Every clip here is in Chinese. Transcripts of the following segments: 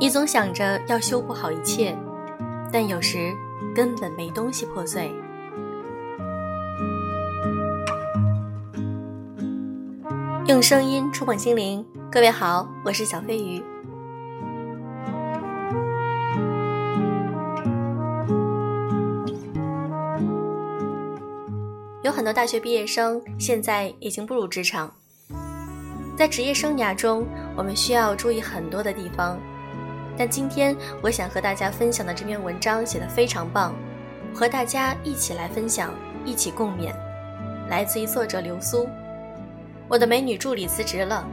你总想着要修补好一切，但有时根本没东西破碎。用声音触碰心灵，各位好，我是小飞鱼。有很多大学毕业生现在已经步入职场，在职业生涯中，我们需要注意很多的地方。但今天我想和大家分享的这篇文章写得非常棒，和大家一起来分享，一起共勉。来自于作者流苏。我的美女助理辞职了，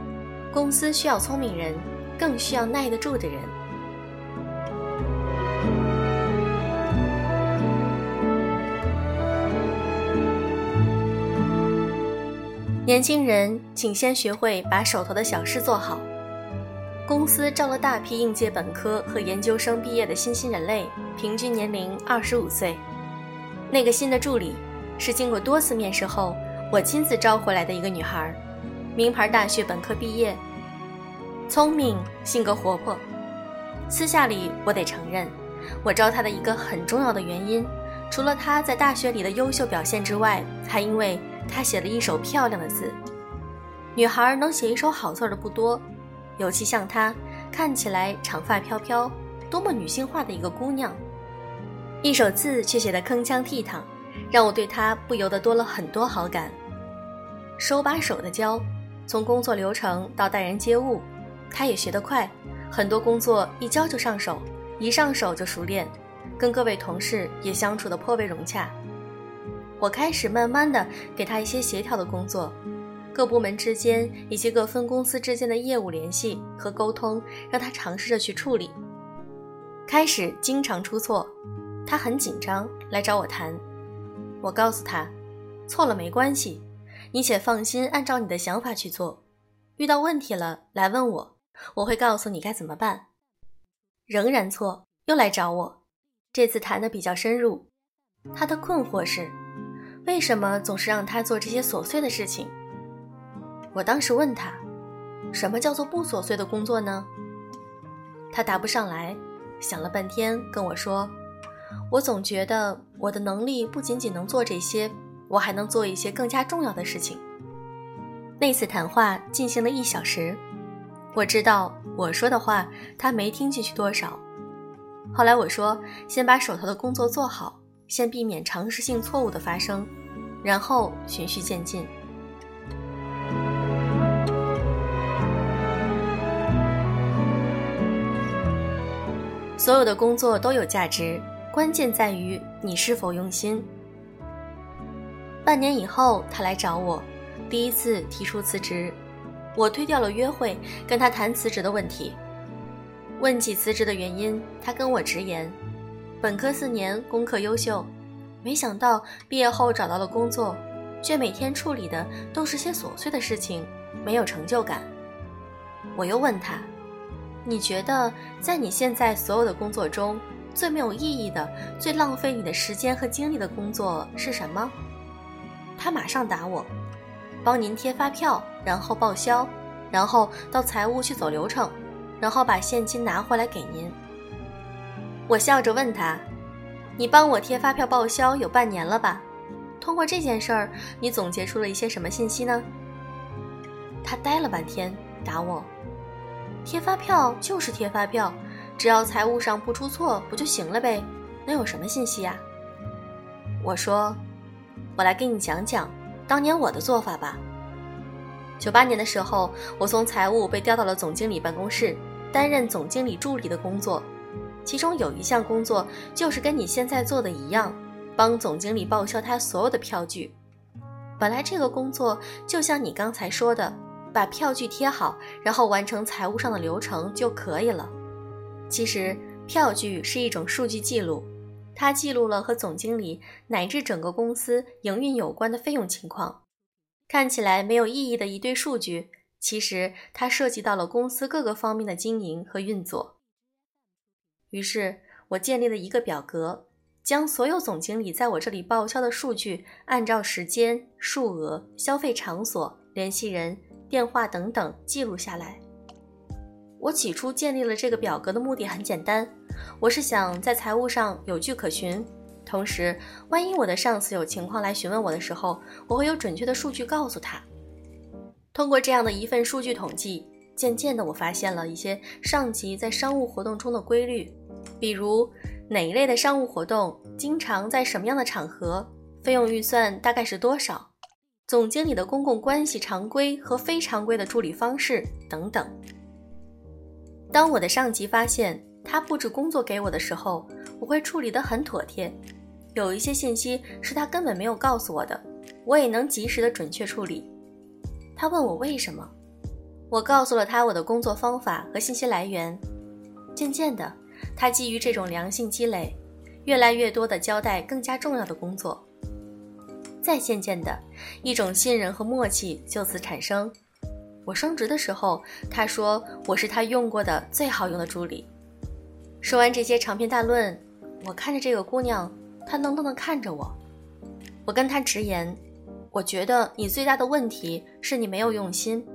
公司需要聪明人，更需要耐得住的人。年轻人，请先学会把手头的小事做好。公司招了大批应届本科和研究生毕业的新兴人类，平均年龄二十五岁。那个新的助理是经过多次面试后，我亲自招回来的一个女孩，名牌大学本科毕业，聪明，性格活泼。私下里我得承认，我招她的一个很重要的原因，除了她在大学里的优秀表现之外，还因为她写了一手漂亮的字。女孩能写一手好字的不多。尤其像她，看起来长发飘飘，多么女性化的一个姑娘，一手字却写得铿锵倜傥，让我对她不由得多了很多好感。手把手的教，从工作流程到待人接物，她也学得快，很多工作一教就上手，一上手就熟练，跟各位同事也相处得颇为融洽。我开始慢慢的给她一些协调的工作。各部门之间以及各分公司之间的业务联系和沟通，让他尝试着去处理。开始经常出错，他很紧张，来找我谈。我告诉他，错了没关系，你且放心，按照你的想法去做。遇到问题了来问我，我会告诉你该怎么办。仍然错，又来找我。这次谈的比较深入，他的困惑是，为什么总是让他做这些琐碎的事情？我当时问他：“什么叫做不琐碎的工作呢？”他答不上来，想了半天跟我说：“我总觉得我的能力不仅仅能做这些，我还能做一些更加重要的事情。”那次谈话进行了一小时，我知道我说的话他没听进去多少。后来我说：“先把手头的工作做好，先避免常识性错误的发生，然后循序渐进。”所有的工作都有价值，关键在于你是否用心。半年以后，他来找我，第一次提出辞职，我推掉了约会，跟他谈辞职的问题。问起辞职的原因，他跟我直言：本科四年功课优秀，没想到毕业后找到了工作，却每天处理的都是些琐碎的事情，没有成就感。我又问他。你觉得在你现在所有的工作中，最没有意义的、最浪费你的时间和精力的工作是什么？他马上打我：帮您贴发票，然后报销，然后到财务去走流程，然后把现金拿回来给您。我笑着问他：你帮我贴发票报销有半年了吧？通过这件事儿，你总结出了一些什么信息呢？他呆了半天，答我。贴发票就是贴发票，只要财务上不出错，不就行了呗？能有什么信息呀？我说，我来给你讲讲当年我的做法吧。九八年的时候，我从财务被调到了总经理办公室，担任总经理助理的工作。其中有一项工作就是跟你现在做的一样，帮总经理报销他所有的票据。本来这个工作就像你刚才说的。把票据贴好，然后完成财务上的流程就可以了。其实，票据是一种数据记录，它记录了和总经理乃至整个公司营运有关的费用情况。看起来没有意义的一堆数据，其实它涉及到了公司各个方面的经营和运作。于是我建立了一个表格，将所有总经理在我这里报销的数据，按照时间、数额、消费场所、联系人。电话等等记录下来。我起初建立了这个表格的目的很简单，我是想在财务上有据可循，同时，万一我的上司有情况来询问我的时候，我会有准确的数据告诉他。通过这样的一份数据统计，渐渐的我发现了一些上级在商务活动中的规律，比如哪一类的商务活动经常在什么样的场合，费用预算大概是多少，总经理的公共关系常规和非常规的处理方式等等。当我的上级发现他布置工作给我的时候，我会处理得很妥帖，有一些信息是他根本没有告诉我的，我也能及时的准确处理。他问我为什么，我告诉了他我的工作方法和信息来源。渐渐的，他基于这种良性积累，越来越多的交代更加重要的工作。再渐渐的，一种信任和默契就此产生。我升职的时候，他说我是他用过的最好用的助理。说完这些长篇大论，我看着这个姑娘，她愣愣地看着我。我跟她直言。我觉得你最大的问题是你没有用心，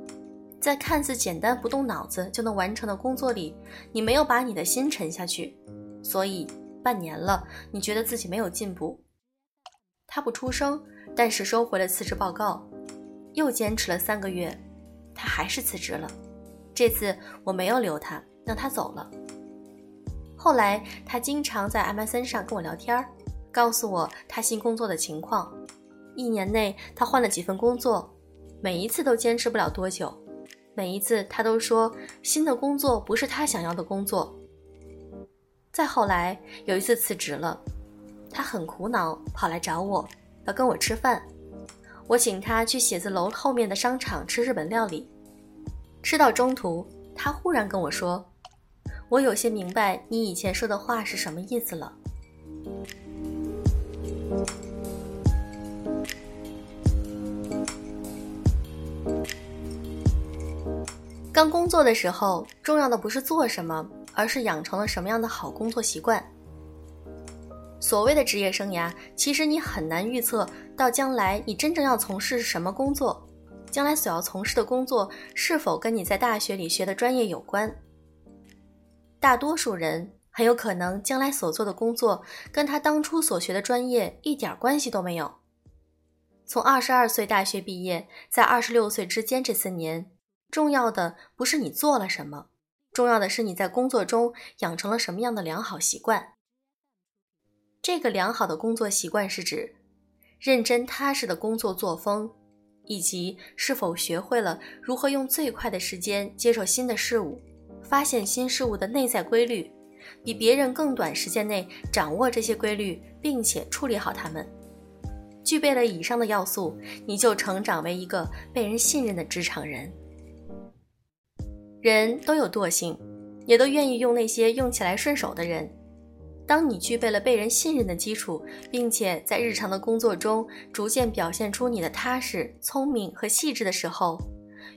在看似简单不动脑子就能完成的工作里，你没有把你的心沉下去，所以半年了，你觉得自己没有进步。他不出声，但是收回了辞职报告。又坚持了三个月，他还是辞职了。这次我没有留他，让他走了。后来他经常在 MSN 上跟我聊天，告诉我他新工作的情况。一年内，他换了几份工作，每一次都坚持不了多久。每一次，他都说新的工作不是他想要的工作。再后来，有一次辞职了，他很苦恼，跑来找我，要跟我吃饭。我请他去写字楼后面的商场吃日本料理。吃到中途，他忽然跟我说：“我有些明白你以前说的话是什么意思了。”刚工作的时候，重要的不是做什么，而是养成了什么样的好工作习惯。所谓的职业生涯，其实你很难预测到将来你真正要从事什么工作，将来所要从事的工作是否跟你在大学里学的专业有关。大多数人很有可能将来所做的工作跟他当初所学的专业一点关系都没有。从二十二岁大学毕业，在二十六岁之间这四年。重要的不是你做了什么，重要的是你在工作中养成了什么样的良好习惯。这个良好的工作习惯是指认真踏实的工作作风，以及是否学会了如何用最快的时间接受新的事物，发现新事物的内在规律，比别人更短时间内掌握这些规律，并且处理好它们。具备了以上的要素，你就成长为一个被人信任的职场人。人都有惰性，也都愿意用那些用起来顺手的人。当你具备了被人信任的基础，并且在日常的工作中逐渐表现出你的踏实、聪明和细致的时候，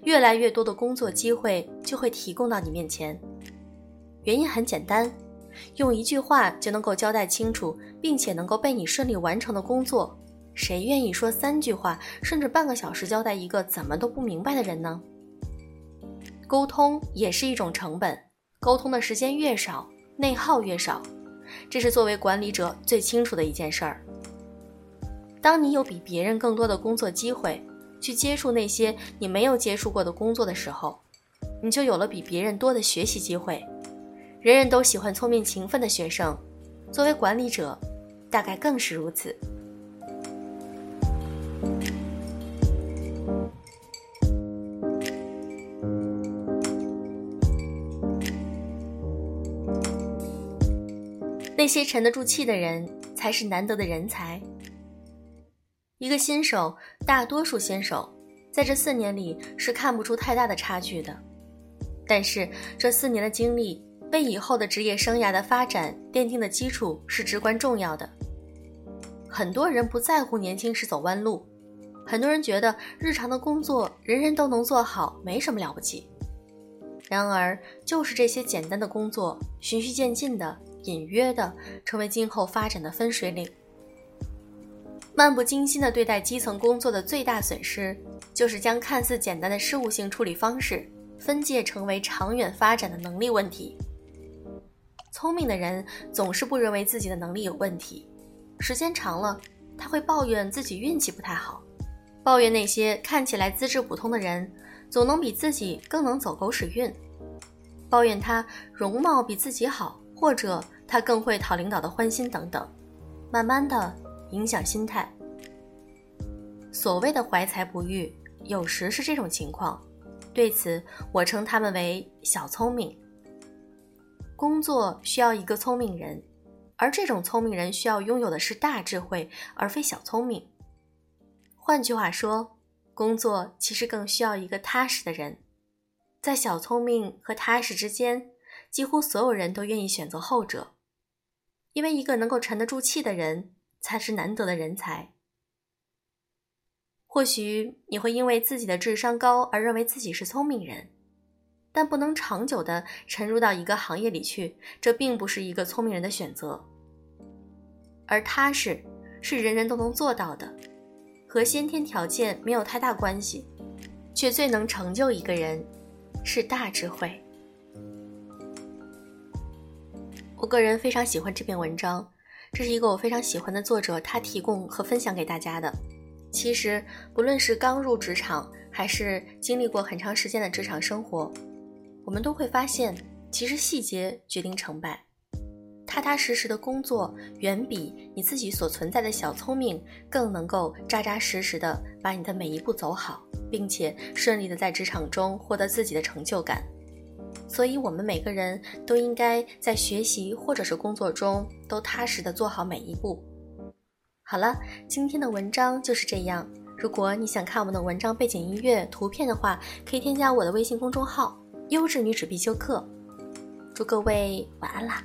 越来越多的工作机会就会提供到你面前。原因很简单，用一句话就能够交代清楚，并且能够被你顺利完成的工作，谁愿意说三句话甚至半个小时交代一个怎么都不明白的人呢？沟通也是一种成本，沟通的时间越少，内耗越少，这是作为管理者最清楚的一件事儿。当你有比别人更多的工作机会，去接触那些你没有接触过的工作的时候，你就有了比别人多的学习机会。人人都喜欢聪明勤奋的学生，作为管理者，大概更是如此。那些沉得住气的人才是难得的人才。一个新手，大多数新手在这四年里是看不出太大的差距的，但是这四年的经历为以后的职业生涯的发展奠定的基础是至关重要的。很多人不在乎年轻时走弯路，很多人觉得日常的工作人人都能做好，没什么了不起。然而，就是这些简单的工作，循序渐进的。隐约的成为今后发展的分水岭。漫不经心的对待基层工作的最大损失，就是将看似简单的事务性处理方式分界成为长远发展的能力问题。聪明的人总是不认为自己的能力有问题，时间长了，他会抱怨自己运气不太好，抱怨那些看起来资质普通的人总能比自己更能走狗屎运，抱怨他容貌比自己好，或者他更会讨领导的欢心等等，慢慢的影响心态。所谓的怀才不遇，有时是这种情况，对此我称他们为小聪明。工作需要一个聪明人，而这种聪明人需要拥有的是大智慧，而非小聪明。换句话说，工作其实更需要一个踏实的人。在小聪明和踏实之间，几乎所有人都愿意选择后者，因为一个能够沉得住气的人才是难得的人才。或许你会因为自己的智商高而认为自己是聪明人。但不能长久的沉入到一个行业里去，这并不是一个聪明人的选择。而踏实是人人都能做到的，和先天条件没有太大关系，却最能成就一个人，是大智慧。我个人非常喜欢这篇文章，这是一个我非常喜欢的作者他提供和分享给大家的。其实，不论是刚入职场，还是经历过很长时间的职场生活。我们都会发现，其实细节决定成败。踏踏实实的工作，远比你自己所存在的小聪明更能够扎扎实实的把你的每一步走好，并且顺利的在职场中获得自己的成就感。所以，我们每个人都应该在学习或者是工作中都踏实的做好每一步。好了，今天的文章就是这样。如果你想看我们的文章背景音乐、图片的话，可以添加我的微信公众号。优质女子必修课，祝各位晚安啦！